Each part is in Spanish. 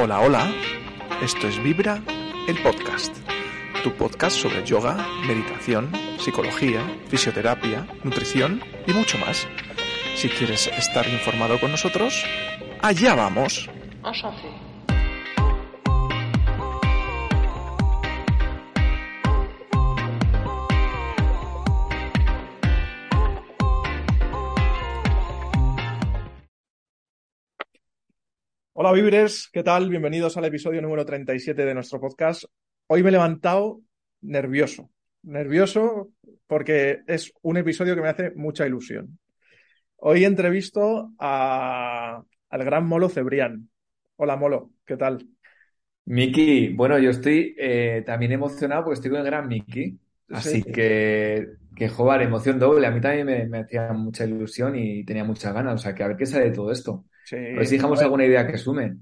Hola, hola. Esto es Vibra, el podcast. Tu podcast sobre yoga, meditación, psicología, fisioterapia, nutrición y mucho más. Si quieres estar informado con nosotros, allá vamos. Hola Vibres, ¿qué tal? Bienvenidos al episodio número 37 de nuestro podcast. Hoy me he levantado nervioso, nervioso porque es un episodio que me hace mucha ilusión. Hoy entrevisto a, al gran Molo Cebrián. Hola Molo, ¿qué tal? Miki, bueno, yo estoy eh, también emocionado porque estoy con el gran Miki, así Sí. que, que joder, emoción doble. A mí también me, me hacía mucha ilusión y tenía muchas ganas, o sea, que a ver qué sale de todo esto. Sí, A ver si dejamos a ver, alguna idea que sume.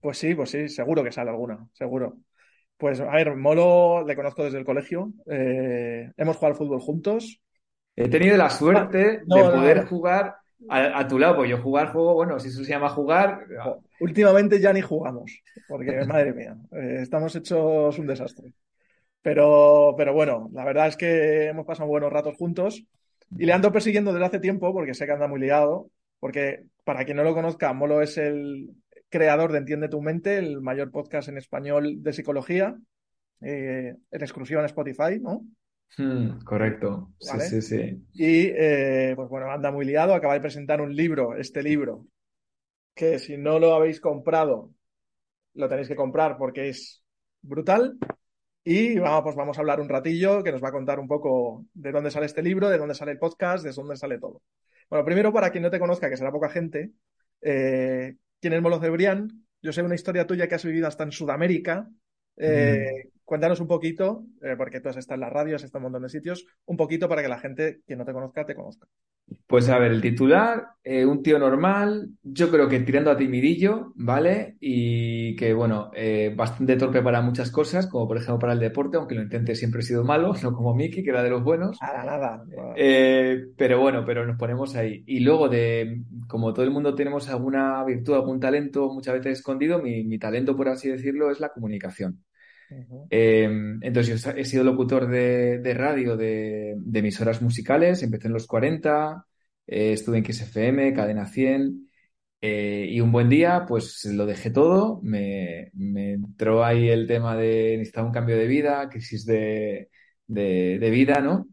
pues sí, pues sí, seguro que sale alguna, seguro. Pues a ver, Molo le conozco desde el colegio, eh, hemos jugado al fútbol juntos. He tenido la Ah, suerte no, de poder no. jugar a, a tu lado, pues yo jugar juego, bueno, si eso se llama jugar, Jo, Últimamente ya ni jugamos, porque madre mía, eh, estamos hechos un desastre. Pero, pero bueno, la verdad es que hemos pasado buenos ratos juntos y le ando persiguiendo desde hace tiempo porque sé que anda muy liado, porque para quien no lo conozca, Molo es el creador de Entiende tu mente, el mayor podcast en español de psicología, eh, en exclusiva en Spotify, ¿no? Hmm, correcto, sí, ¿Vale? sí, sí. Y eh, pues bueno, anda muy liado, acaba de presentar un libro, este libro, que si no lo habéis comprado, lo tenéis que comprar porque es brutal. Y vamos, pues vamos a hablar un ratillo que nos va a contar un poco de dónde sale este libro, de dónde sale el podcast, de dónde sale todo. Bueno, primero, para quien no te conozca, que será poca gente, eh, ¿quién es Molo Cebrián? Yo sé una historia tuya que has vivido hasta en Sudamérica. Eh, cuéntanos un poquito, eh, porque tú has estado en las radios, has estado en un montón de sitios, un poquito para que la gente que no te conozca te conozca. Pues a ver, el titular, eh, un tío normal, yo creo que tirando a timidillo, ¿vale? Y que, bueno, eh, bastante torpe para muchas cosas, como por ejemplo para el deporte, aunque lo intente siempre he sido malo, no como Miki, que era de los buenos. Nada, nada. Pero bueno, pero nos ponemos ahí. Y luego de, como todo el mundo tenemos alguna virtud, algún talento muchas veces escondido, mi, mi talento, por así decirlo, es la comunicación. Eh, entonces, yo he sido locutor de, de radio de, de emisoras musicales, empecé en los 40, eh, estuve en XFM, Cadena 100, eh, y un buen día, pues lo dejé todo, me, me entró ahí el tema de necesitaba un cambio de vida, crisis de, vida, ¿no?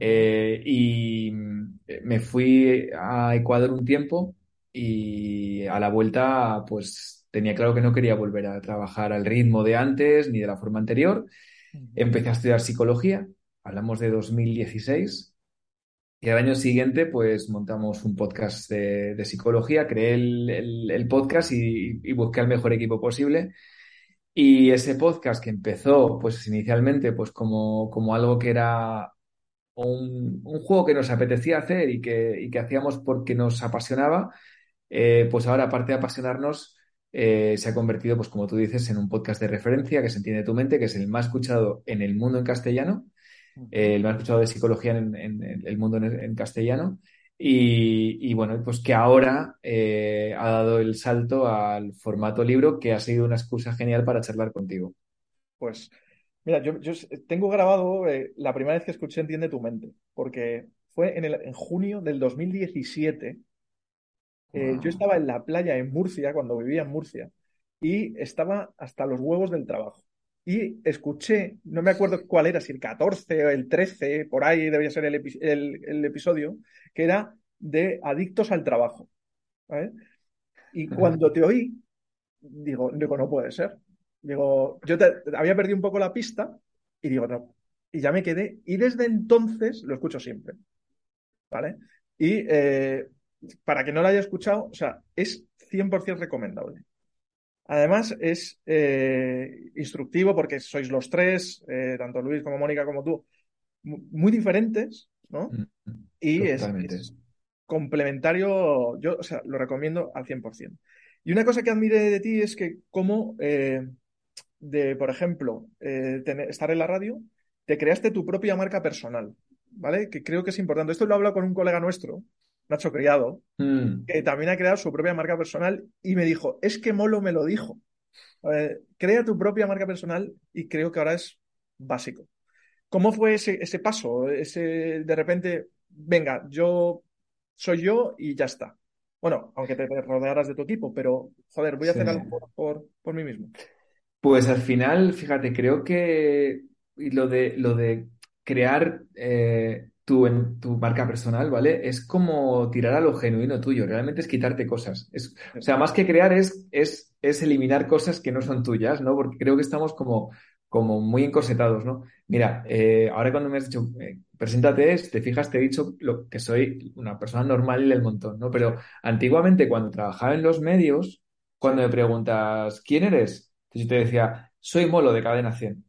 Eh, y me fui a Ecuador un tiempo y a la vuelta, pues tenía claro que no quería volver a trabajar al ritmo de antes ni de la forma anterior. Empecé a estudiar psicología, hablamos de 2016, y al año siguiente, pues montamos un podcast de, de psicología, creé el, el- el podcast y, y busqué el mejor equipo posible. Y ese podcast que empezó, pues inicialmente, pues como, como algo que era un, un juego que nos apetecía hacer y que, y que hacíamos porque nos apasionaba, eh, pues ahora, aparte de apasionarnos, eh, se ha convertido, pues como tú dices, en un podcast de referencia que se entiende tu mente, que es el más escuchado en el mundo en castellano, eh, el más escuchado de psicología en, en- en el mundo en, en castellano. Y, y bueno, pues que ahora eh, ha dado el salto al formato libro, que ha sido una excusa genial para charlar contigo. Pues, mira, yo, yo tengo grabado la primera vez que escuché Entiende tu mente, porque fue en, el, en junio del 2017. Eh, yo Wow. estaba en la playa en Murcia, cuando vivía en Murcia, y estaba hasta los huevos del trabajo. Y escuché, no me acuerdo cuál era, si el 14 o el 13, por ahí debía ser el, epi- el- el episodio, que era de adictos al trabajo. ¿vale? Y cuando te oí, digo, digo, no puede ser. Digo, yo te- había perdido un poco la pista y digo, no. Y ya me quedé. Y desde entonces lo escucho siempre. ¿Vale? Y eh, para que no lo haya escuchado, o sea, es 100% recomendable. Además, es eh, instructivo porque sois los tres, eh, tanto Luis como Mónica como tú, mu- muy diferentes, ¿no? Y es, complementario, yo, o sea, lo recomiendo al 100%. Y una cosa que admiré de ti es que como, eh, de, por ejemplo, eh, tener- estar en la radio, te creaste tu propia marca personal, ¿vale? Que creo que es importante. Esto lo he hablado con un colega nuestro, Nacho Criado, Mm. que también ha creado su propia marca personal y me dijo, es que Molo me lo dijo. Crea tu propia marca personal y creo que ahora es básico. ¿Cómo fue ese, ese paso? Ese de repente, venga, yo soy yo y ya está. Bueno, aunque te rodearas de tu equipo, pero joder, voy a hacer algo por, por mí mismo. Pues al final, fíjate, creo que lo de, lo de crear eh, tu, en- tu marca personal, ¿vale? Es como tirar a lo genuino tuyo, realmente es quitarte cosas. Es, o sea, más que crear es, es, es eliminar cosas que no son tuyas, ¿no? Porque creo que estamos como, como muy encorsetados, ¿no? Mira, eh, ahora cuando me has dicho, eh, preséntate, si te fijas, te he dicho lo, que soy una persona normal y del montón, ¿no? Pero antiguamente cuando trabajaba en los medios, cuando me preguntas, ¿quién eres? Yo te decía, soy Molo de Cadena 100.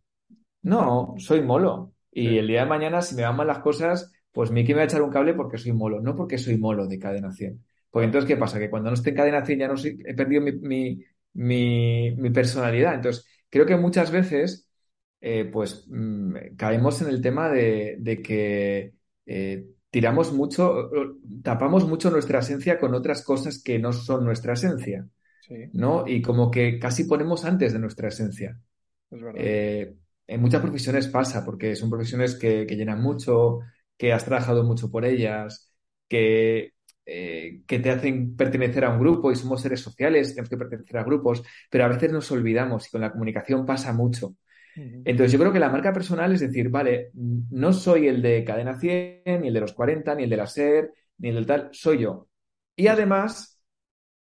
No, soy Molo. Y Sí. el día de mañana, si me van mal las cosas, pues Miki me va a echar un cable porque soy Molo, no porque soy Molo de Cadena 100. Porque entonces, ¿qué pasa? Que cuando no esté en Cadena 100 ya no soy, he perdido mi, mi, mi, mi personalidad. Entonces, creo que muchas veces, eh, pues, mm, caemos en el tema de, de que eh, tiramos mucho, tapamos mucho nuestra esencia con otras cosas que no son nuestra esencia. Sí, ¿no? Y como que casi ponemos antes de nuestra esencia. es verdad. Eh, en muchas profesiones pasa, porque son profesiones que, que llenan mucho, que has trabajado mucho por ellas, que, eh, que te hacen pertenecer a un grupo y somos seres sociales, tenemos que pertenecer a grupos, pero a veces nos olvidamos y con la comunicación pasa mucho. Entonces yo creo que la marca personal es decir, vale, no soy el de Cadena 100, ni el de los 40, ni el de la SER, ni el del tal, soy yo. Y además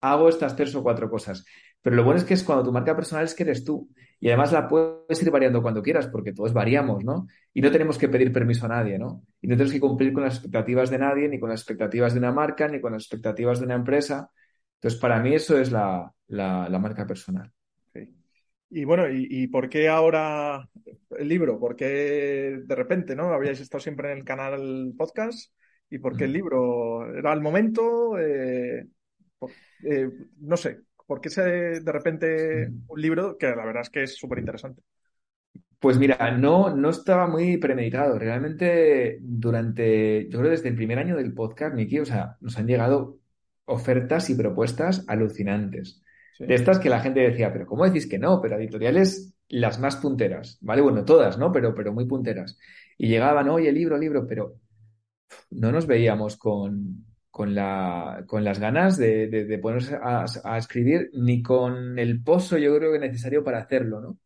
hago estas tres o cuatro cosas. Pero lo bueno es que es cuando tu marca personal es que eres tú. Y además la puedes ir variando cuando quieras, porque todos variamos, ¿no? Y no tenemos que pedir permiso a nadie, ¿no? Y no tenemos que cumplir con las expectativas de nadie, ni con las expectativas de una marca, ni con las expectativas de una empresa. Entonces, para mí eso es la, la, la marca personal. Y bueno, ¿y, y por qué ahora el libro? ¿Por qué de repente, ¿no? Habíais estado siempre en el canal podcast. ¿Y por qué el libro? ¿Era el momento? Eh, por- eh, no sé. ¿Por qué se, de repente un libro que la verdad es que es súper interesante? Pues mira, no, no estaba muy premeditado. Realmente, durante, yo creo desde el primer año del podcast, Miki, o sea, nos han llegado ofertas y propuestas alucinantes. Sí. De estas que la gente decía, pero ¿cómo decís que no? Pero editoriales las más punteras, ¿vale? Bueno, todas, ¿no? Pero, pero muy punteras. Y llegaban, oye, libro, libro, pero no nos veíamos con, con la, con las ganas de, de, de ponernos a, a escribir, ni con el pozo, yo creo que necesario para hacerlo, ¿no?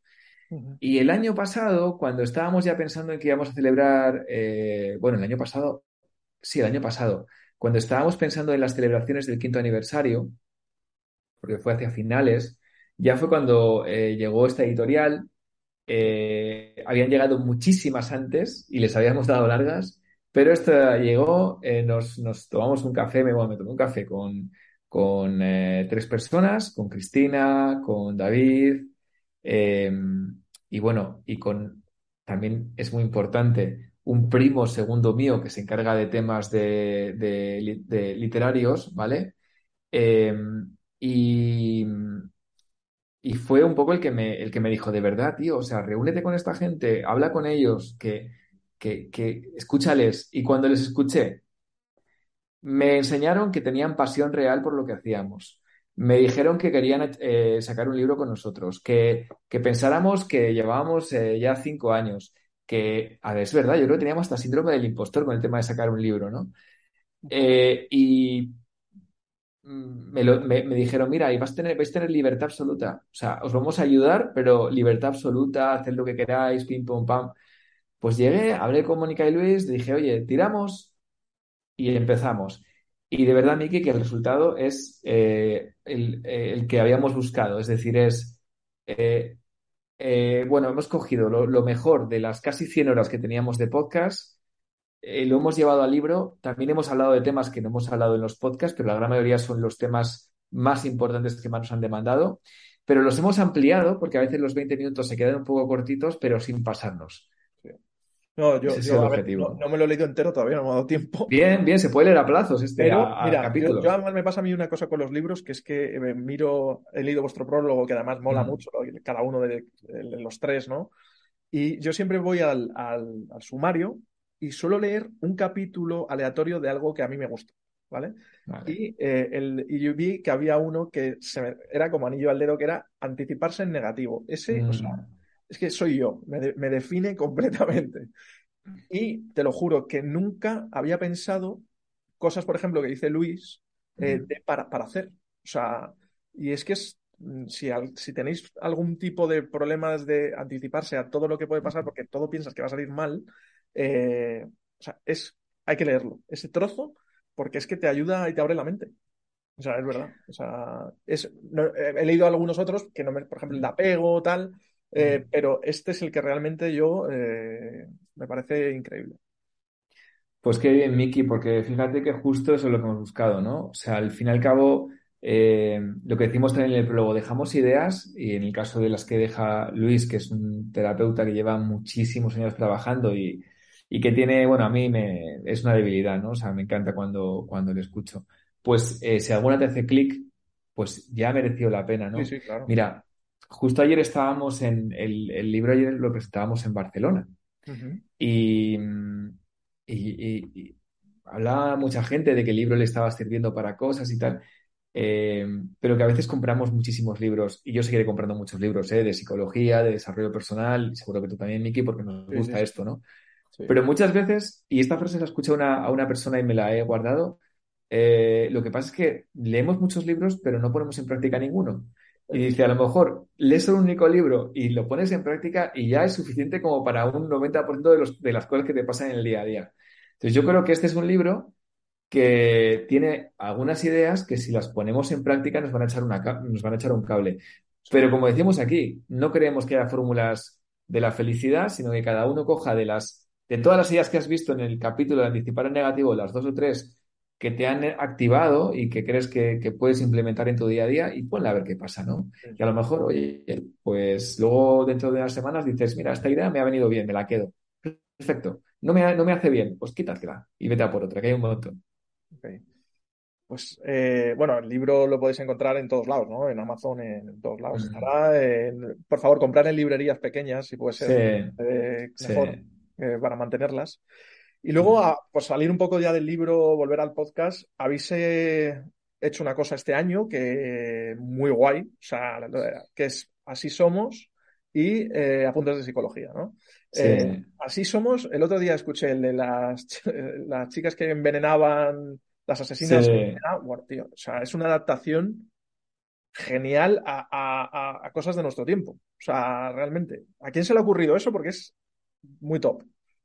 Y el año pasado, cuando estábamos ya pensando en que íbamos a celebrar, eh, bueno, el año pasado, sí, el año pasado, cuando estábamos pensando en las celebraciones del quinto aniversario, porque fue hacia finales, ya fue cuando eh, llegó esta editorial, eh, habían llegado muchísimas antes y les habíamos dado largas, pero esta llegó, eh, nos, tomamos un café, me, tomé un café con, eh, tres personas, con Cristina, con David, eh, y bueno, y con también es muy importante un primo segundo mío que se encarga de temas de, de li- de literarios, ¿vale? Eh, y, y fue un poco el que me, el que me dijo, de verdad, tío, o sea, reúnete con esta gente, habla con ellos, que, que, escúchales. Y cuando les escuché, me enseñaron que tenían pasión real por lo que hacíamos. Me dijeron que querían eh, sacar un libro con nosotros, que, que pensáramos que llevábamos eh, ya cinco años, que, a es verdad, yo creo que teníamos hasta síndrome del impostor con el tema de sacar un libro, ¿no? Eh, y me, me- dijeron, mira, y vas a tener, vais a tener libertad absoluta. O sea, os vamos a ayudar, pero libertad absoluta, haced lo que queráis, pim, pum, pam. Pues llegué, hablé con Mónica y Luis, dije, oye, tiramos y empezamos. Y de verdad, Miki, que el resultado es eh, el, eh, el que habíamos buscado. Es decir, es, eh, bueno, hemos cogido lo, lo mejor de las casi 100 horas que teníamos de podcast, lo hemos llevado al libro. También hemos hablado de temas que no hemos hablado en los podcasts, pero la gran mayoría son los temas más importantes que más nos han demandado. Pero los hemos ampliado porque a veces los 20 minutos se quedan un poco cortitos, pero sin pasarnos. No, yo, Ese es yo, el a ver, objetivo. no, no me lo he leído entero todavía, no me ha dado tiempo. Bien, bien, se puede leer a plazos este, Pero, a, a mira, yo, capítulos. yo además me pasa a mí una cosa con los libros, que es que eh, miro, he leído vuestro prólogo, que además mola Mm. mucho, cada uno de, de los tres, ¿no? Y yo siempre voy al, al- al sumario y suelo leer un capítulo aleatorio de algo que a mí me gusta. ¿vale? Y, eh, el, y yo vi que había uno que se era como anillo al dedo, que era anticiparse en negativo. Ese, o sea, Mm. Es que soy yo, me, de- me define completamente. Y te lo juro que nunca había pensado cosas, por ejemplo, que dice Luis, eh, de- para, para hacer. O sea, y es que es, mm, si, al- si tenéis algún tipo de problemas de anticiparse a todo lo que puede pasar, porque todo piensas que va a salir mal, eh, o sea, es, hay que leerlo, ese trozo, porque es que te ayuda y te abre la mente. O sea, es verdad. O sea, es, no- he leído algunos otros que no me, por ejemplo, el de apego, tal, eh, pero este es el que realmente yo eh, me parece increíble. Pues qué bien, Miki, porque fíjate que justo eso es lo que hemos buscado, ¿no? O sea, al fin y al cabo, eh, lo que decimos también en el prólogo, dejamos ideas y en el caso de las que deja Luis, que es un terapeuta que lleva muchísimos años trabajando y, y que tiene, bueno, a mí me, es una debilidad, ¿no? O sea, me encanta cuando, cuando le escucho. Pues si alguna te hace clic, pues ya ha merecido la pena, Sí, ¿no? sí, claro. Mira, justo ayer estábamos en, el, el libro ayer lo presentábamos en Barcelona. Y, y, y- y hablaba mucha gente de que el libro le estaba sirviendo para cosas y tal, eh, pero que a veces compramos muchísimos libros, y yo seguiré comprando muchos libros, eh, de psicología, de desarrollo personal, y seguro que tú también, Miki, porque nos gusta sí, sí. esto, ¿no? Sí. Pero muchas veces, y esta frase la escuché a una, a una persona y me la he guardado, eh, lo que pasa es que leemos muchos libros, pero no ponemos en práctica ninguno. Y dice, a lo mejor lees un único libro y lo pones en práctica y ya es suficiente como para un 90% de, los, de las cosas que te pasan en el día a día. Entonces yo creo que este es un libro que tiene algunas ideas que si las ponemos en práctica nos van a echar, nos van a echar un cable. Pero como decimos aquí, no creemos que haya fórmulas de la felicidad, sino que cada uno coja de las, de todas las ideas que has visto en el capítulo de anticipar el negativo, las dos o tres que te han activado y que crees que, que puedes implementar en tu día a día y ponle a ver qué pasa, ¿no? Y a lo mejor, oye, pues luego dentro de unas semanas dices, mira, esta idea me ha venido bien, me la quedo. Perfecto. No me, no me hace bien, pues quítatela y vete a por otra, que hay un montón. Pues eh, bueno, el libro lo podéis encontrar en todos lados, ¿no? En Amazon, en, todos lados. Mm. Estará por favor, comprar en librerías pequeñas, si puede ser Sí, eh, mejor eh, para mantenerlas. Y luego, a, pues salir un poco ya del libro, volver al podcast, habéis eh, hecho una cosa este año que muy guay, o sea, que es Así Somos y eh, Apuntes de Psicología, ¿no? Eh, Sí. Así Somos, el otro día escuché el de las, ch- las chicas que envenenaban, las asesinas Sí. envenenaban. Bueno, tío, o sea, es una adaptación genial a- a cosas de nuestro tiempo. O sea, realmente, ¿a quién se le ha ocurrido eso? Porque es muy top.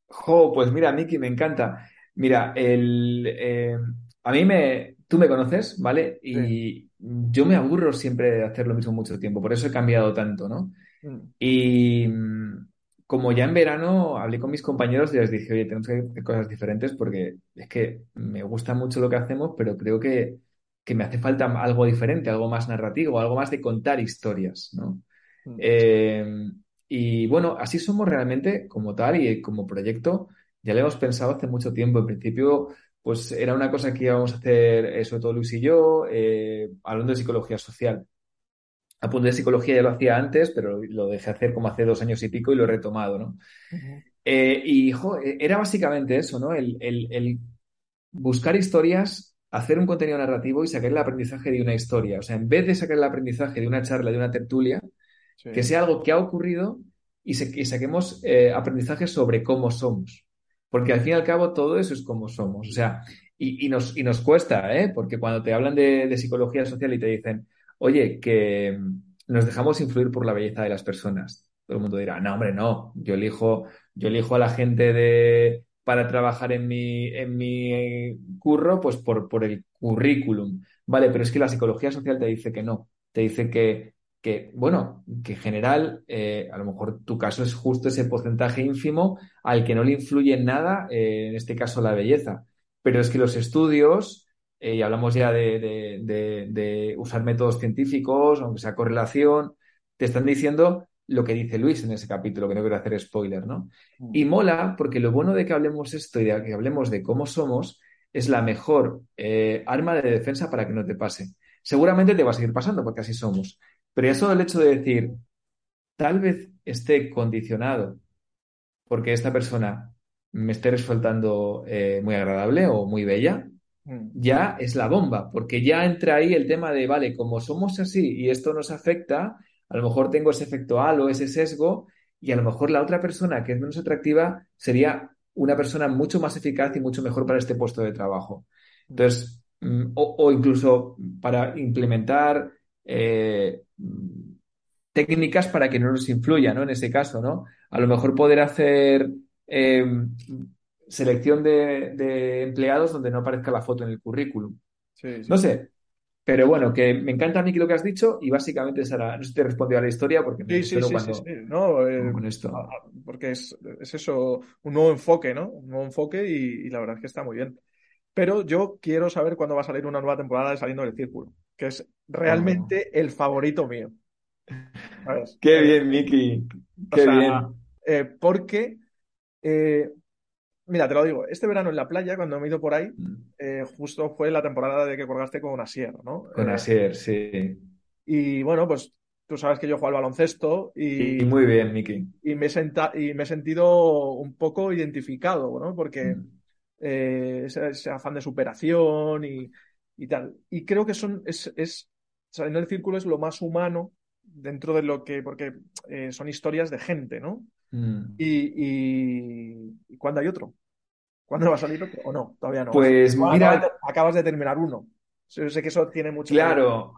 Jo, pues mira, Miki, me encanta. Mira, el, eh, a mí me, tú me conoces, ¿vale? Sí. Y yo me aburro siempre de hacer lo mismo mucho tiempo, por eso he cambiado tanto, ¿no? Mm, Y mm, como ya en verano hablé con mis compañeros y les dije, oye, tenemos que hacer cosas diferentes porque es que me gusta mucho lo que hacemos, pero creo que, que me hace falta algo diferente, algo más narrativo, algo más de contar historias, ¿no? mm. Eh, y bueno, así somos realmente como tal y como proyecto. Ya lo hemos pensado hace mucho tiempo. En principio, pues era una cosa que íbamos a hacer, eh, sobre todo Luis y yo, eh, hablando de psicología social. Apunte de psicología ya lo hacía antes, pero lo dejé hacer como hace dos años y pico y lo he retomado, ¿no? Eh, y jo, eh, era básicamente eso, ¿no? El, el- el buscar historias, hacer un contenido narrativo y sacar el aprendizaje de una historia. O sea, en vez de sacar el aprendizaje de una charla, de una tertulia, Que sea algo que ha ocurrido y, se- saquemos eh, aprendizaje sobre cómo somos. Porque al fin y al cabo todo eso es cómo somos. O sea, y, nos, y nos cuesta, ¿eh? Porque cuando te hablan de, de psicología social y te dicen, oye, que mm, nos dejamos influir por la belleza de las personas. Todo el mundo dirá, no, hombre, no. Yo elijo, yo elijo a la gente de, para trabajar en mi, en mi curro, pues por, por el currículum. Vale, pero es que la psicología social te dice que no. Te dice que que, bueno, que en general, eh, a lo mejor tu caso es justo ese porcentaje ínfimo al que no le influye en nada, eh, en este caso la belleza. Pero es que los estudios, eh, y hablamos ya de, de- de- de usar métodos científicos, aunque sea correlación, te están diciendo lo que dice Luis en ese capítulo, que no quiero hacer spoiler, ¿no? Mm. Y mola porque lo bueno de que hablemos esto y de que hablemos de cómo somos es la mejor arma de defensa para que no te pase. Seguramente te va a seguir pasando porque así somos. Pero ya solo el hecho de decir, tal vez esté condicionado porque esta persona me esté resultando eh, muy agradable o muy bella, Mm. ya es la bomba, porque ya entra ahí el tema de, vale, como somos así y esto nos afecta, a lo mejor tengo ese efecto halo, ese sesgo, y a lo mejor la otra persona que es menos atractiva sería una persona mucho más eficaz y mucho mejor para este puesto de trabajo. Entonces, mm, o, o incluso para implementar eh, técnicas para que no nos influya, ¿no? En ese caso, ¿no? A lo mejor poder hacer eh, selección de, de empleados donde no aparezca la foto en el currículum. Sí, sí. No sé, pero bueno, que me encanta a mí lo que has dicho y básicamente Sara, no sé si te he respondido a la historia porque me Sí, sí, espero sí, sí, cuando. No, eh, con esto. a- a- porque es, es eso, un nuevo enfoque, ¿no? Un nuevo enfoque y, y la verdad es que está muy bien. Pero yo quiero saber cuándo va a salir una nueva temporada de Saliendo del Círculo, que es realmente el favorito mío. ¿Sabes? Qué Eh, bien, Miki, o qué sea, bien. eh, porque, eh, mira, te lo digo, este verano en la playa, cuando me he ido por ahí, eh, justo fue la temporada de que colgaste con Asier, ¿no? Con Asier, sí. y bueno, pues tú sabes que yo juego al baloncesto Y y, muy bien, Miki. y me he y me he sentido un poco identificado, ¿no? Porque Mm. Eh, ese, ese afán de superación y, y tal. Y creo que son, es, es, saliendo del círculo es lo más humano dentro de lo que, porque eh, son historias de gente, ¿no? Mm. Y, y, ¿y cuándo hay otro? ¿Cuándo va a salir otro? ¿O no? Todavía no. Pues mira, de- acabas de terminar uno. Yo sé que eso tiene mucho claro,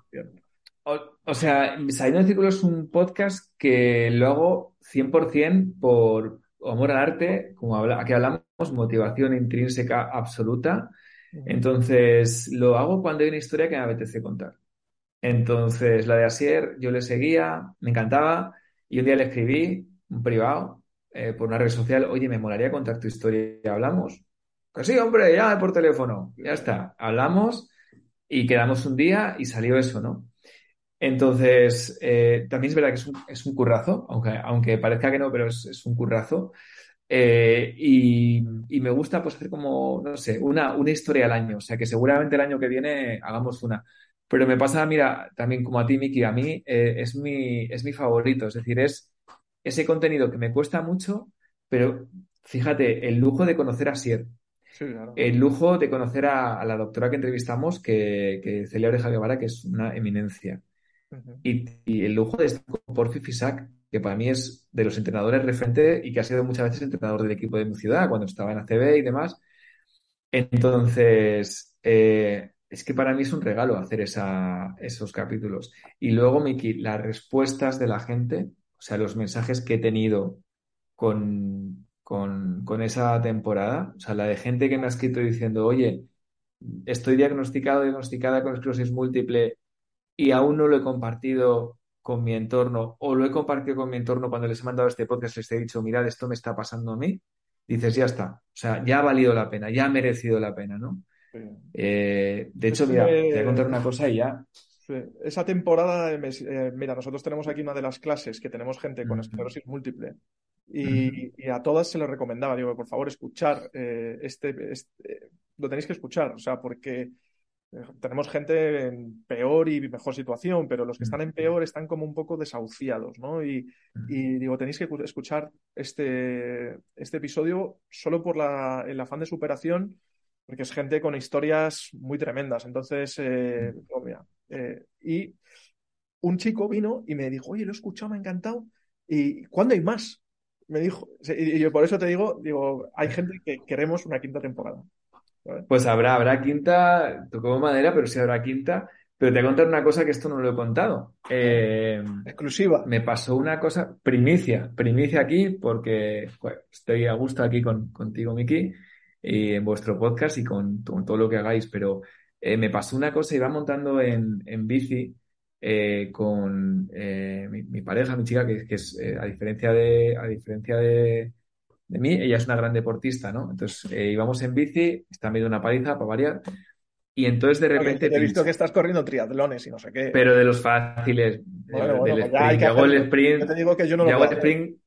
o, o sea, Saliendo del Círculo es un podcast que lo hago 100% por amor al arte, como habla, aquí hablamos, motivación intrínseca absoluta. Entonces, lo hago cuando hay una historia que me apetece contar. Entonces, la de Asier, yo le seguía, me encantaba, y un día le escribí, un privado, eh, por una red social, oye, me molaría contar tu historia, ¿hablamos? Pues sí, hombre, ya por teléfono, ya está, hablamos y quedamos un día y salió eso, ¿no? Entonces, eh, también es verdad que es un, es un currazo, aunque, aunque parezca que no, pero es, es un currazo. Eh, y, y me gusta pues hacer como, no sé, una, una historia al año. O sea que seguramente el año que viene hagamos una. Pero me pasa, mira, también como a ti, Miki, a mí eh, es mi, es mi favorito. Es decir, es ese contenido que me cuesta mucho, pero fíjate, el lujo de conocer a Sier, Sí, claro. el lujo de conocer a, a la doctora que entrevistamos, que, que Celia Oreja Guevara, que es una eminencia. Y, y el lujo de estar con Porfi Fisac, que para mí es de los entrenadores referente y que ha sido muchas veces entrenador del equipo de mi ciudad cuando estaba en ACB y demás. Entonces, eh, es que para mí es un regalo hacer esa, esos capítulos. Y luego, Miki, las respuestas de la gente, o sea, los mensajes que he tenido con, con, con esa temporada, o sea, la de gente que me ha escrito diciendo, oye, estoy diagnosticado, diagnosticada con esclerosis múltiple y aún no lo he compartido con mi entorno o lo he compartido con mi entorno cuando les he mandado este podcast, les he dicho, mirad, esto me está pasando a mí, dices, ya está, o sea, ya ha valido la pena, ya ha merecido la pena, ¿no? Sí. Eh, de hecho, mira, te voy a contar una cosa y ya. Sí, Esa temporada, eh, mira, nosotros tenemos aquí una de las clases que tenemos gente con Ujú. esclerosis múltiple y, y a todas se les recomendaba, digo, por favor, escuchar eh, este, este- lo tenéis que escuchar, o sea, porque tenemos gente en peor y mejor situación, pero los que están en peor están como un poco desahuciados, ¿no? Y, y digo, tenéis que cu- escuchar este, este episodio solo por la, el afán de superación, porque es gente con historias muy tremendas. Entonces, eh, mira, eh, y un chico vino y me dijo, oye, lo he escuchado, me ha encantado. ¿Y cuándo hay más? Me dijo. Y yo por eso te digo, digo, hay gente que queremos una quinta temporada. Pues habrá, habrá quinta, tocó madera, pero sí habrá quinta. Pero te voy a contar una cosa que esto no lo he contado. Eh, Exclusiva. me pasó una cosa, primicia, primicia aquí, porque joder, estoy a gusto aquí con, contigo, Miki, y en vuestro podcast y con, con todo lo que hagáis, pero eh, me pasó una cosa, iba montando en, en bici eh, con mi, mi pareja, mi chica, que, que es, a diferencia de, a diferencia de, de mí, ella es una gran deportista, ¿no? Entonces eh, íbamos en bici, está medio una paliza para variar, y entonces de repente te he visto que estás corriendo triatlones y no sé qué. Pero de los fáciles, Bueno, bueno, del pues ya hay sprint. que Yo hago el sprint, Yo te digo que yo no yo lo hago el sprint.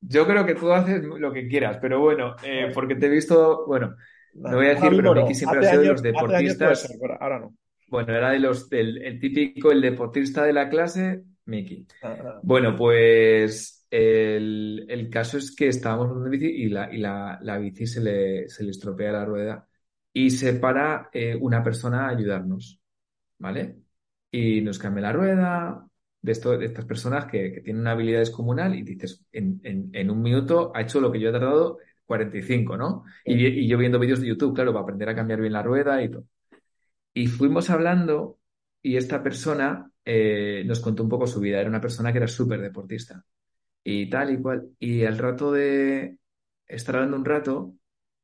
Yo creo que tú haces lo que quieras, pero bueno, eh, porque te he visto, bueno, no voy a decir, pero no. Miki siempre Hace ha sido de los deportistas. ser, ahora no. Bueno, era de los del el típico, el deportista de la clase, Miki. Ah, ah. Bueno, pues el, el caso es que estábamos en bici y la, y la, la bici se le, se le estropea la rueda y se para eh, una persona a ayudarnos, ¿vale? Y nos cambia la rueda, de, esto, de estas personas que, que, tienen una habilidad descomunal y dices, en, en, en, un minuto ha hecho lo que yo he tardado 45, ¿no? Y, y, yo viendo vídeos de YouTube, claro, para aprender a cambiar bien la rueda y todo. Y fuimos hablando y esta persona eh, nos contó un poco su vida. Era una persona que era súper deportista y tal y cual. Y al rato de estar hablando un rato,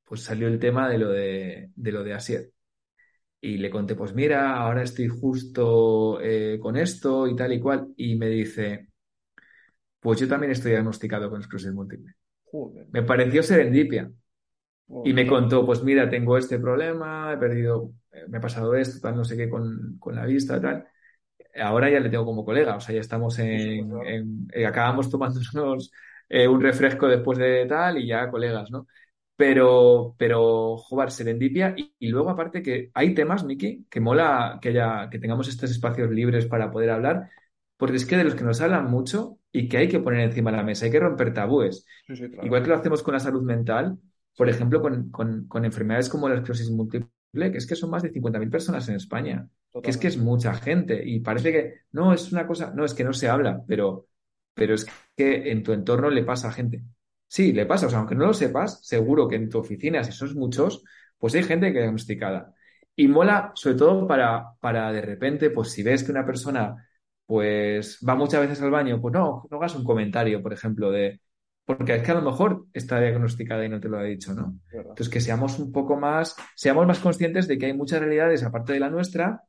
pues salió el tema de lo de, de lo de Asier y le conté, pues mira, ahora estoy justo eh, con esto y tal y cual. Y me dice, pues yo también estoy diagnosticado con esclerosis múltiple. Joder. Me pareció serendipia. Joder. Y me contó, pues mira, tengo este problema, he perdido, eh, me ha pasado esto, tal, no sé qué, con, con la vista, tal. Ahora ya le tengo como colega, o sea, ya estamos en, en eh, acabamos tomándonos eh, un refresco después de tal y ya colegas, ¿no? Pero, pero, jugar serendipia. Y, y, luego, aparte, que hay temas, Miki, que mola que, haya, que tengamos estos espacios libres para poder hablar, porque es que de los que nos hablan mucho y que hay que poner encima de la mesa, hay que romper tabúes. Sí, sí, claro. Igual que lo hacemos con la salud mental, por ejemplo, con, con, con enfermedades como la esclerosis múltiple, que es que son más de 50.000 personas en España, Totalmente. que es que es mucha gente. Y parece que no es una cosa, no, es que no se habla, pero, pero es que en tu entorno le pasa a gente. Sí, le pasa, o sea, aunque no lo sepas, seguro que en tu oficina, si sois muchos, pues hay gente que es diagnosticada. Y mola, sobre todo para, para de repente, pues si ves que una persona pues va muchas veces al baño, pues no, no hagas un comentario, por ejemplo, de, porque es que a lo mejor está diagnosticada y no te lo ha dicho, ¿no? Entonces, que seamos un poco más, seamos más conscientes de que hay muchas realidades aparte de la nuestra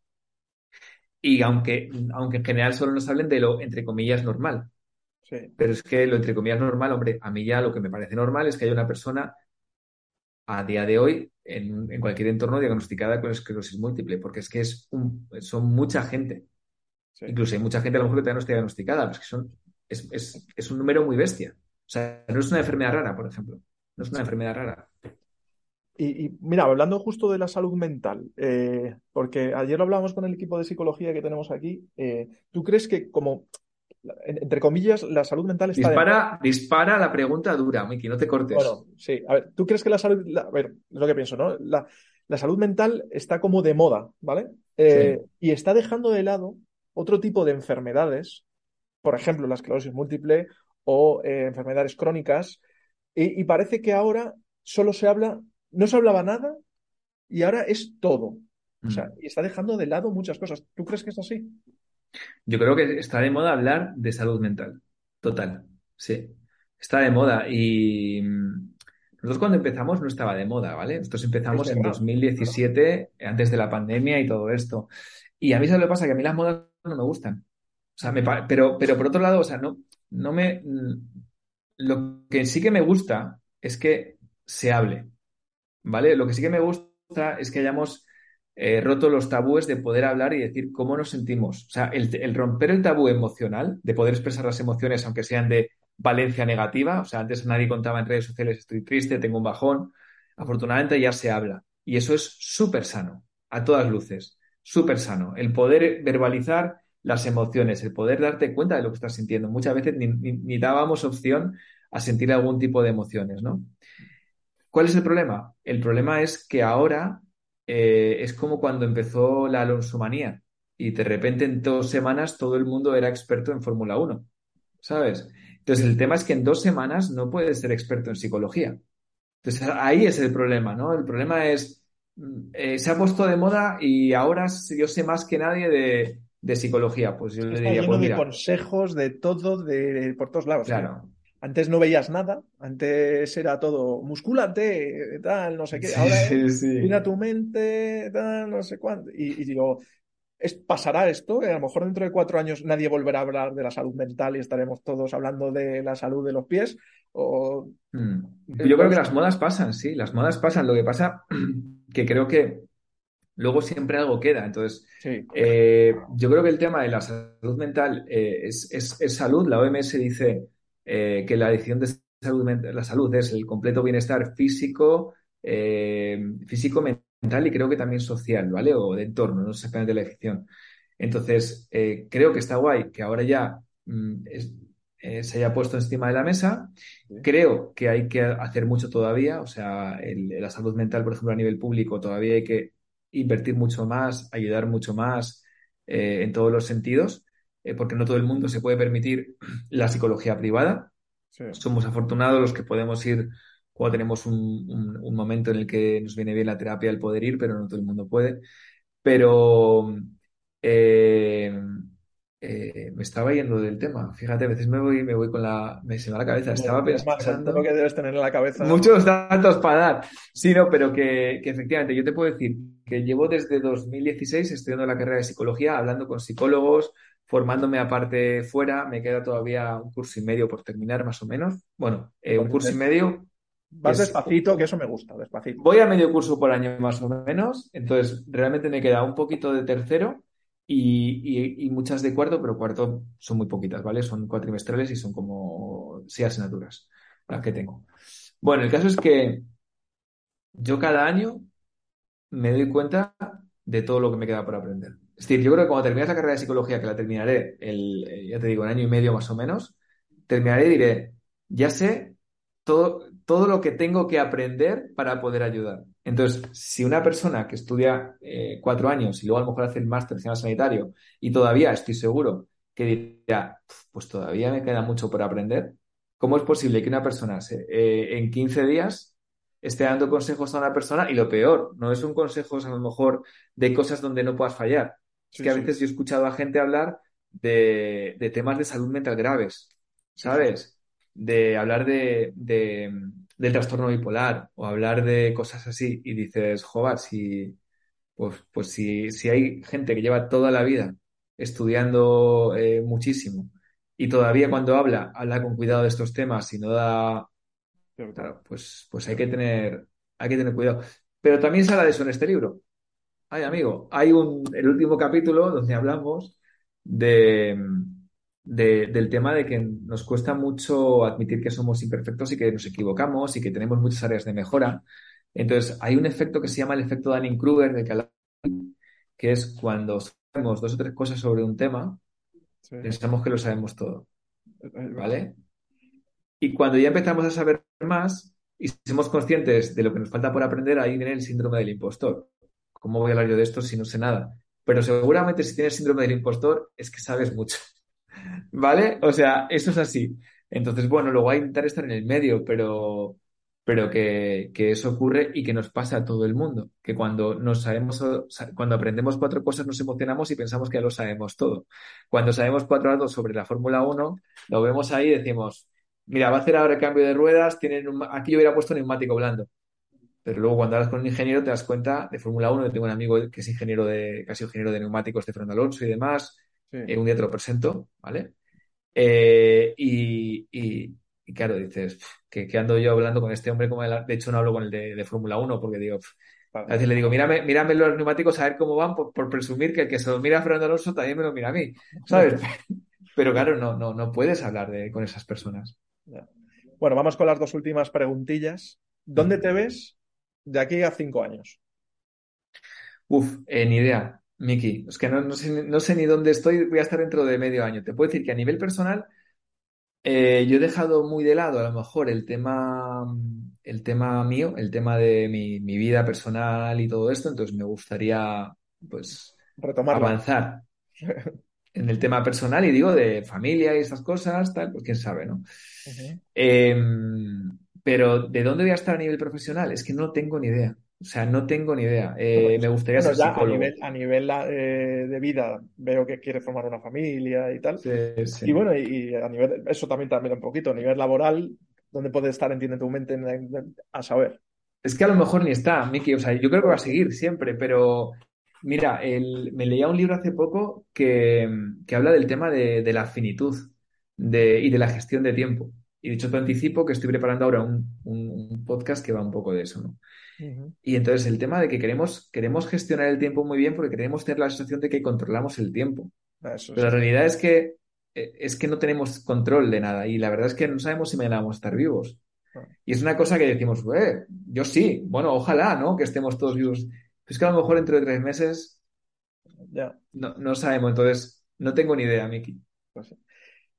y aunque, aunque en general solo nos hablen de lo, entre comillas, normal. Sí. Pero es que lo entre comillas normal, hombre, a mí ya lo que me parece normal es que haya una persona a día de hoy en, en cualquier entorno diagnosticada con esclerosis múltiple, porque es que es un, son mucha gente. Sí. Incluso hay mucha gente a lo mejor que todavía no está diagnosticada, pero es que son, es, es, es un número muy bestia. O sea, no es una enfermedad rara, por ejemplo. No es una enfermedad rara. Y, y, mira, hablando justo de la salud mental, eh, porque ayer lo hablábamos con el equipo de psicología que tenemos aquí, eh, ¿tú crees que como, entre comillas, la salud mental está... Dispara, de... dispara la pregunta dura, Miki, no te cortes. Bueno, sí, a ver, ¿tú crees que la salud... La, a ver, es lo que pienso, ¿no? La, la, salud mental está como de moda, ¿vale? Eh, sí. Y está dejando de lado otro tipo de enfermedades, por ejemplo, la esclerosis múltiple o eh, enfermedades crónicas, y, y, parece que ahora solo se habla, no se hablaba nada y ahora es todo. O sea, y está dejando de lado muchas cosas. ¿Tú crees que es así? Yo creo que está de moda hablar de salud mental. Total. Sí. Está de moda. Y nosotros cuando empezamos no estaba de moda, ¿vale? Nosotros empezamos en 2017, antes de la pandemia y todo esto. Y a mí, ¿sabes lo que pasa? Que a mí las modas no me gustan. O sea, me, pero, pero por otro lado, o sea, no, no me. Lo que sí que me gusta es que se hable. ¿Vale? Lo que sí que me gusta es que hayamos eh, roto los tabúes de poder hablar y decir cómo nos sentimos. O sea, el, romper el tabú emocional, de poder expresar las emociones, aunque sean de valencia negativa. O sea, antes nadie contaba en redes sociales, estoy triste, tengo un bajón. Afortunadamente ya se habla. Y eso es súper sano, a todas luces. Súper sano. El poder verbalizar las emociones, el poder darte cuenta de lo que estás sintiendo. Muchas veces ni, ni dábamos opción a sentir algún tipo de emociones, ¿no? ¿Cuál es el problema? El problema es que ahora eh, es como cuando empezó la Alonsomanía y de repente en dos semanas todo el mundo era experto en Fórmula 1, ¿sabes? Entonces el tema es que en dos semanas no puedes ser experto en psicología. Entonces ahí es el problema, ¿no? El problema es, eh, se ha puesto de moda y ahora yo sé más que nadie de, de psicología. Pues yo Está le diría, pues de mira, consejos de todo, de, por todos lados. claro. Antes no veías nada, antes era todo musculante, tal, no sé qué. Ahora sí, sí. mira tu mente, tal, no sé cuánto. Y, y digo, ¿es, ¿pasará esto? A lo mejor dentro de cuatro años nadie volverá a hablar de la salud mental y estaremos todos hablando de la salud de los pies. O... Mm. Yo creo que las modas pasan, sí, las modas pasan. Lo que pasa que creo que luego siempre algo queda. Entonces, sí. eh, yo creo que el tema de la salud mental eh, es, es, es salud. La OMS dice eh, que la decisión de salud, la salud es el completo bienestar físico, eh, físico, mental y creo que también social, ¿vale? O de entorno, no exactamente la decisión. Entonces, eh, creo que está guay que ahora ya mm, es, se haya puesto encima de la mesa. Creo que hay que hacer mucho todavía, o sea, la salud mental, por ejemplo, a nivel público, todavía hay que invertir mucho más, ayudar mucho más en todos los sentidos, porque no todo el mundo se puede permitir la psicología privada. Somos afortunados los que podemos ir cuando tenemos un, un, momento en el que nos viene bien la terapia, el poder ir, pero no todo el mundo puede. Pero eh, eh, me estaba yendo del tema. Fíjate, a veces me voy, me voy con la. Me se me va la cabeza. Estaba pensando. Lo que debes tener en la cabeza. Muchos datos para dar. Sí, no, pero que, que, efectivamente, yo te puedo decir que llevo desde 2016 estudiando la carrera de psicología, hablando con psicólogos, formándome aparte fuera. Me queda todavía un curso y medio por terminar, más o menos. Bueno, eh, un curso y medio Vas despacito, que eso me gusta, despacito. Voy a medio curso por año más o menos, entonces realmente me queda un poquito de tercero y, muchas de cuarto, pero cuarto son muy poquitas, ¿vale? Son cuatrimestrales y son como seis asignaturas las que tengo. Bueno, el caso es que yo cada año me doy cuenta de todo lo que me queda por aprender. Es decir, yo creo que cuando termines la carrera de psicología, que la terminaré el, eh, ya te digo, en año y medio más o menos, terminaré y diré, ya sé todo, todo lo que tengo que aprender para poder ayudar. Entonces, si una persona que estudia eh, cuatro años y luego a lo mejor hace el máster en sanitario y todavía estoy seguro que diría, pues todavía me queda mucho por aprender, ¿cómo es posible que una persona eh, en 15 días esté dando consejos a una persona y lo peor, no es un consejo a lo mejor de cosas donde no puedas fallar? Es que a veces yo he escuchado a gente hablar de, de temas de salud mental graves, ¿sabes? de hablar de, del trastorno bipolar o hablar de cosas así y dices, joder, si, pues, pues si, si hay gente que lleva toda la vida estudiando eh, muchísimo y todavía cuando habla, habla con cuidado de estos temas y no da, claro, pues, pues hay que tener, hay que tener cuidado. Pero también se habla de eso en este libro. Ay, amigo, hay un, el último capítulo donde hablamos de, del tema de que nos cuesta mucho admitir que somos imperfectos y que nos equivocamos y que tenemos muchas áreas de mejora. Entonces, hay un efecto que se llama el efecto Dunning-Kruger, de que, que es cuando sabemos dos o tres cosas sobre un tema, pensamos que lo sabemos todo. ¿Vale? Y cuando ya empezamos a saber más y somos conscientes de lo que nos falta por aprender, ahí viene el síndrome del impostor. ¿Cómo voy a hablar yo de esto si no sé nada? Pero seguramente si tienes síndrome del impostor es que sabes mucho. ¿Vale? O sea, eso es así. Entonces, bueno, luego hay que intentar estar en el medio, pero, pero que, eso ocurre y que nos pasa a todo el mundo. Que cuando nos sabemos, cuando aprendemos cuatro cosas nos emocionamos y pensamos que ya lo sabemos todo. Cuando sabemos cuatro datos sobre la Fórmula 1, lo vemos ahí y decimos, mira, va a hacer ahora el cambio de ruedas, tienen aquí yo hubiera puesto neumático blando. Pero luego cuando hablas con un ingeniero te das cuenta de Fórmula 1, yo tengo un amigo que es ingeniero de, casi ingeniero de neumáticos de Fernando Alonso y demás, eh, un día te lo presento, ¿vale? Eh, y, claro, dices, que, ando yo hablando con este hombre, como de hecho no hablo con el de, Fórmula 1 porque digo, a veces le digo, mírame, mírame los neumáticos a ver cómo van por, presumir que el que se lo mira a Fernando Alonso también me lo mira a mí, ¿sabes? Pero claro, no, no, no puedes hablar de, con esas personas. Bueno, vamos con las dos últimas preguntillas. ¿Dónde te ves de aquí a cinco años? Uf, eh, ni idea. Miki, es que no, sé, ni dónde estoy, voy a estar dentro de medio año. Te puedo decir que a nivel personal, eh, yo he dejado muy de lado a lo mejor el tema, el tema mío, el tema de mi, vida personal y todo esto, entonces me gustaría pues avanzar en el tema personal y digo de familia y estas cosas, tal, pues quién sabe, ¿no? Pero ¿de dónde voy a estar a nivel profesional? Es que no tengo ni idea. O sea, no tengo ni idea. Eh, me gustaría ser A nivel, a nivel eh, de vida veo que quiere formar una familia y tal. Y bueno, y, a nivel, eso también también un poquito, a nivel laboral, ¿dónde puede estar, entiende tu mente, a saber? Es que a lo mejor ni está, Miki. O sea, yo creo que va a seguir siempre, pero mira, me leía un libro hace poco que, habla del tema de, la finitud de, y de la gestión de tiempo. Y dicho te anticipo que estoy preparando ahora un, un podcast que va un poco de eso, ¿no? Y entonces el tema de que queremos, queremos gestionar el tiempo muy bien porque queremos tener la sensación de que controlamos el tiempo. Pero la realidad es que, eh, es que no tenemos control de nada y la verdad es que no sabemos si mañana vamos a estar vivos. Ah. Y es una cosa que decimos, yo sí, bueno, ojalá, ¿no? Que estemos todos vivos. es que a lo mejor dentro de tres meses no, no sabemos, entonces no tengo ni idea, Miki. Pues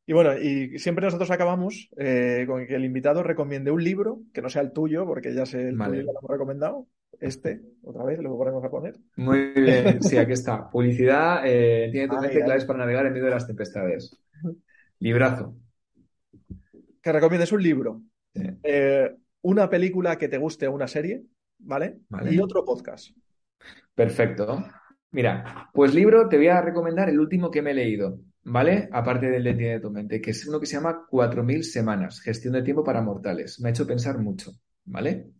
Y bueno, y siempre nosotros acabamos eh, con que el invitado recomiende un libro, que no sea el tuyo, porque ya sé el Vale. tuyo ya lo hemos recomendado. Este, otra vez, lo volvemos a poner. Muy bien, sí, aquí está. Publicidad, eh, tiene tu Ay, mente ay. claves para navegar en medio de las tempestades. Librazo. Que recomiendes un libro, Sí. eh, una película que te guste o una serie, ¿vale? Vale. Y otro podcast. Perfecto. Mira, pues libro te voy a recomendar el último que me he leído, ¿vale? Aparte del de Entiende tu mente, que es uno que se llama 4.000 semanas, gestión de tiempo para mortales. Me ha hecho pensar mucho, ¿vale?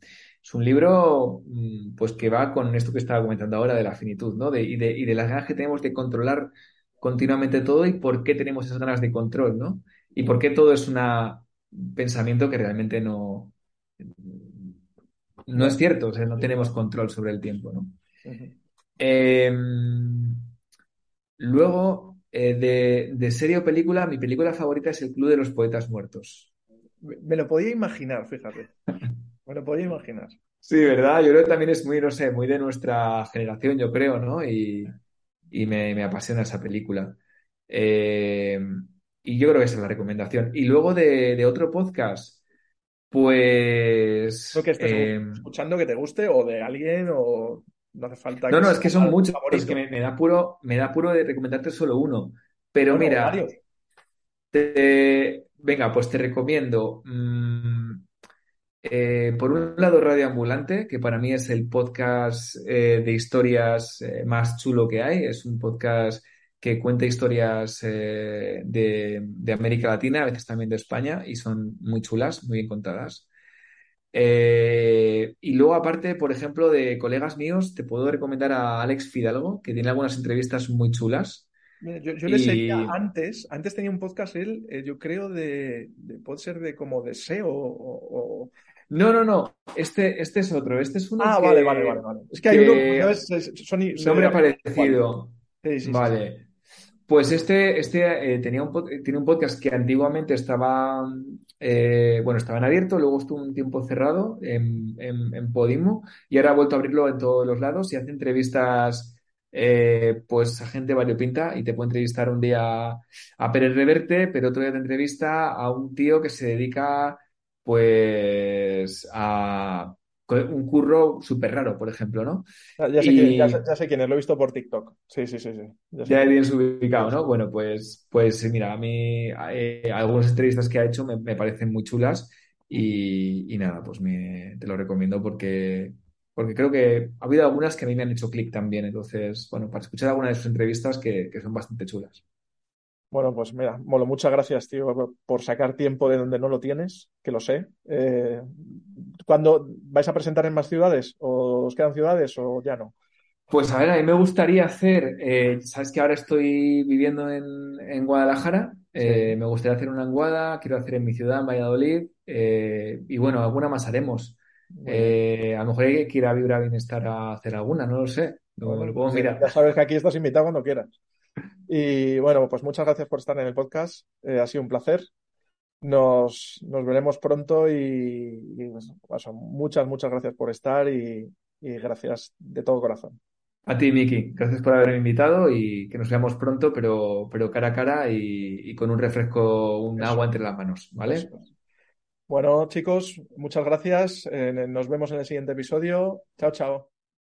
Es un libro, mm, pues que va con esto que estaba comentando ahora de la finitud, ¿no? De, y, de, y de las ganas que tenemos de controlar continuamente todo y por qué tenemos esas ganas de control, ¿no? Y por qué todo es un pensamiento que realmente no, no es cierto, o sea, no tenemos control sobre el tiempo, ¿no? Eh, luego, eh, de, de serie o película, mi película favorita es El Club de los Poetas Muertos. Me me lo podía imaginar, fíjate. Me lo podía imaginar. Sí, ¿verdad? Yo creo que también es muy, no sé, muy de nuestra generación, yo creo, ¿no? Y, y me, me apasiona esa película. Eh, y yo creo que esa es la recomendación. Y luego de, de otro podcast, pues... Lo que estés eh, escuchando que te guste o de alguien o no hace falta no, no, es que son muchos, es que me, me da puro, me da puro de recomendarte solo uno. Pero Bueno, mira, varios. Te- venga, pues te recomiendo, mm, eh, por un lado, Radio Ambulante, que para mí es el podcast eh, de historias eh, más chulo que hay. Es un podcast que cuenta historias de, de América Latina, a veces también de España, y son muy chulas, muy bien contadas. Eh, y luego, aparte, por ejemplo, de colegas míos, te puedo recomendar a Alex Fidalgo, que tiene algunas entrevistas muy chulas. Mira, Yo, yo le seguía Y- antes, antes tenía un podcast él, eh, yo creo de, de- puede ser de como deseo o, o- No, no, no. Este, este es otro. Este es uno Ah, que, vale, vale, vale, vale. Es que hay que- uno, ¿sabes? Es- Son, nombre parecido. Sí, sí, sí, sí. Vale. Pues este, este eh, tenía un, tiene un podcast que antiguamente estaba, eh, bueno, estaba en abierto, luego estuvo un tiempo cerrado en, en, en Podimo y ahora ha vuelto a abrirlo en todos los lados y hace entrevistas, eh, pues a gente variopinta y te puede entrevistar un día a Pérez Reverte, pero otro día te entrevista a un tío que se dedica, pues, a un curro súper raro, por ejemplo, ¿no? Ya, ya sé quién, Y- ya sé- ya sé quién es, lo he visto por TikTok. Sí, sí, sí, sí. Ya Ya bien ubicado, ¿no? Bueno, pues, pues mira, a mí eh, algunas entrevistas que ha hecho me, me parecen muy chulas y, y nada, pues me, te lo recomiendo porque, porque creo que ha habido algunas que a mí me han hecho clic también. Entonces, bueno, para escuchar alguna de sus entrevistas que, que son bastante chulas. Bueno, pues mira, Molo, muchas gracias, tío, por sacar tiempo de donde no lo tienes, que lo sé. Eh, ¿cuándo vais a presentar en más ciudades? ¿O os quedan ciudades o ya no? Pues a ver, a mí me gustaría hacer, eh, sabes que ahora estoy viviendo en, en Guadalajara, eh, me gustaría hacer una en Guada, quiero hacer en mi ciudad, en Valladolid, eh, y bueno, alguna más haremos. Eh, a lo mejor hay que ir a Vibra Bienestar a hacer alguna, no lo sé. Lo, Bueno, lo podemos mirar. ya sabes que aquí estás invitado cuando quieras. Y bueno, pues muchas gracias por estar en el podcast. Eh, ha sido un placer. Nos, nos veremos pronto y, pues, muchas, muchas gracias por estar y, y gracias de todo corazón. A ti, Miki, gracias por haberme invitado y que nos veamos pronto, pero, pero cara a cara y, y con un refresco, un Eso. agua entre las manos, ¿vale? Eso. Bueno, chicos, muchas gracias. Eh, nos vemos en el siguiente episodio. Chao, chao.